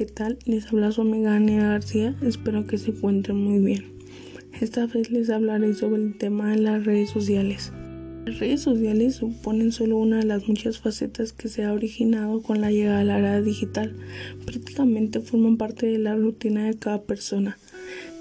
¿qué tal? Les habla su amiga Ania García, espero que se encuentren muy bien. Esta vez les hablaré sobre el tema de las redes sociales. Las redes sociales suponen solo una de las muchas facetas que se ha originado con la llegada a la era digital. Prácticamente forman parte de la rutina de cada persona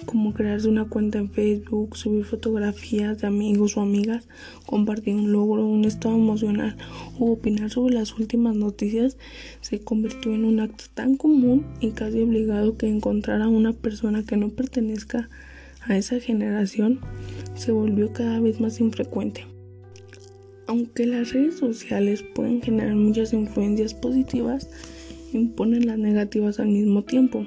como crearse una cuenta en Facebook, subir fotografías de amigos o amigas, compartir un logro, un estado emocional o opinar sobre las últimas noticias se convirtió en un acto tan común y casi obligado que encontrar a una persona que no pertenezca a esa generación se volvió cada vez más infrecuente. Aunque las redes sociales pueden generar muchas influencias positivas, imponen las negativas al mismo tiempo.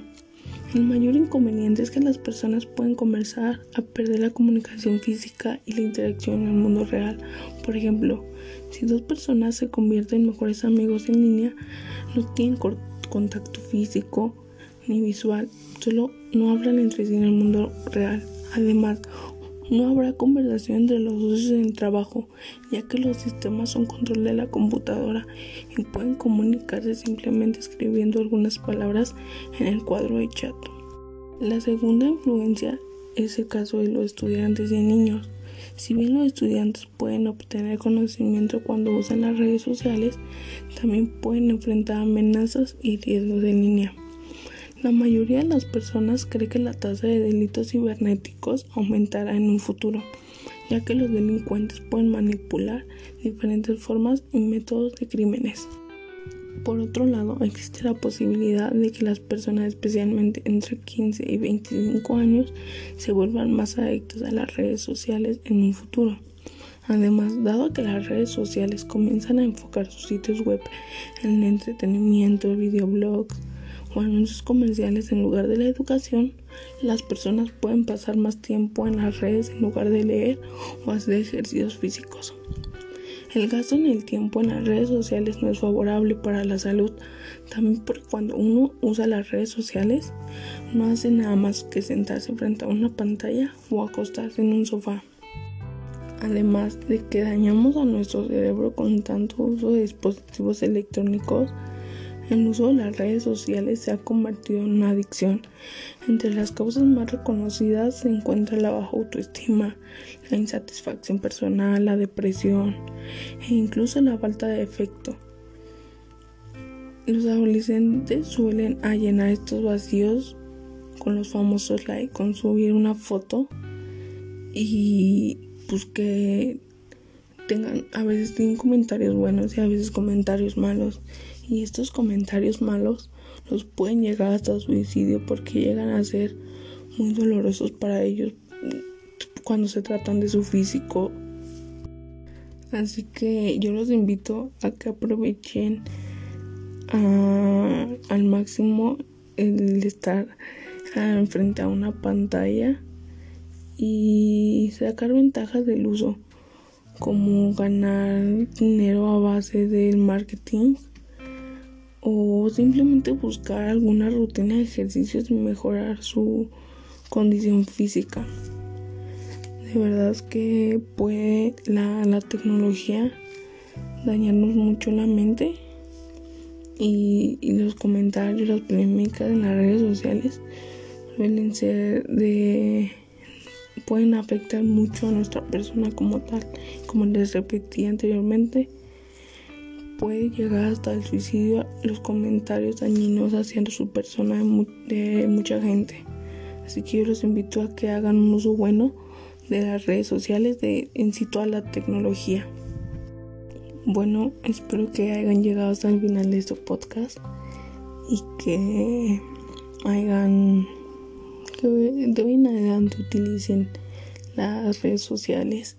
El mayor inconveniente es que las personas pueden comenzar a perder la comunicación física y la interacción en el mundo real. Por ejemplo, si dos personas se convierten en mejores amigos en línea, no tienen contacto físico ni visual, solo no hablan entre sí en el mundo real. Además, no habrá conversación entre los socios en el trabajo, ya que los sistemas son control de la computadora y pueden comunicarse simplemente escribiendo algunas palabras en el cuadro de chat. La segunda influencia es el caso de los estudiantes y niños. Si bien los estudiantes pueden obtener conocimiento cuando usan las redes sociales, también pueden enfrentar amenazas y riesgos en línea. La mayoría de las personas cree que la tasa de delitos cibernéticos aumentará en un futuro, ya que los delincuentes pueden manipular diferentes formas y métodos de crímenes. Por otro lado, existe la posibilidad de que las personas, especialmente entre 15 y 25 años, se vuelvan más adictas a las redes sociales en un futuro. Además, dado que las redes sociales comienzan a enfocar sus sitios web en el entretenimiento, videoblogs, o anuncios comerciales en lugar de la educación, las personas pueden pasar más tiempo en las redes en lugar de leer o hacer ejercicios físicos. El gasto en el tiempo en las redes sociales no es favorable para la salud, también porque cuando uno usa las redes sociales no hace nada más que sentarse frente a una pantalla o acostarse en un sofá. Además de que dañamos a nuestro cerebro con tanto uso de dispositivos electrónicos, el uso de las redes sociales se ha convertido en una adicción. Entre las causas más reconocidas se encuentra la baja autoestima, la insatisfacción personal, la depresión e incluso la falta de efecto. Los adolescentes suelen llenar estos vacíos con los famosos likes, con subir una foto y pues que a veces tienen comentarios buenos y a veces comentarios malos y estos comentarios malos los pueden llegar hasta suicidio porque llegan a ser muy dolorosos para ellos cuando se tratan de su físico. Así que yo los invito a que aprovechen al máximo el estar frente a una pantalla y sacar ventajas del uso como ganar dinero a base del marketing o simplemente buscar alguna rutina de ejercicios y mejorar su condición física. De verdad es que puede la, la tecnología dañarnos mucho la mente y, y, los comentarios, las polémicas en las redes sociales suelen ser de pueden afectar mucho a nuestra persona como tal como les repetí anteriormente puede llegar hasta el suicidio los comentarios dañinos hacia su persona de, mucha gente. Así que yo los invito a que hagan un uso bueno de las redes sociales, de en sí toda la tecnología. Bueno, espero que hayan llegado hasta el final de este podcast y que hagan que de hoy adelante utilicen las redes sociales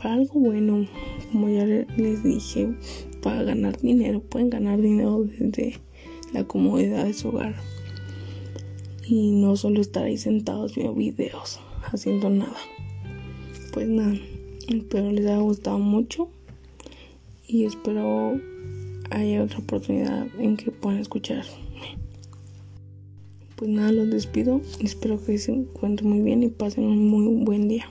para algo bueno, como ya les dije, para ganar dinero. Pueden ganar dinero desde la comodidad de su hogar. Y no solo estar ahí sentados viendo videos, haciendo nada. Pues nada, espero les haya gustado mucho. Y espero haya otra oportunidad en que puedan escuchar. Pues nada, los despido. Espero que se encuentren muy bien y pasen un muy buen día.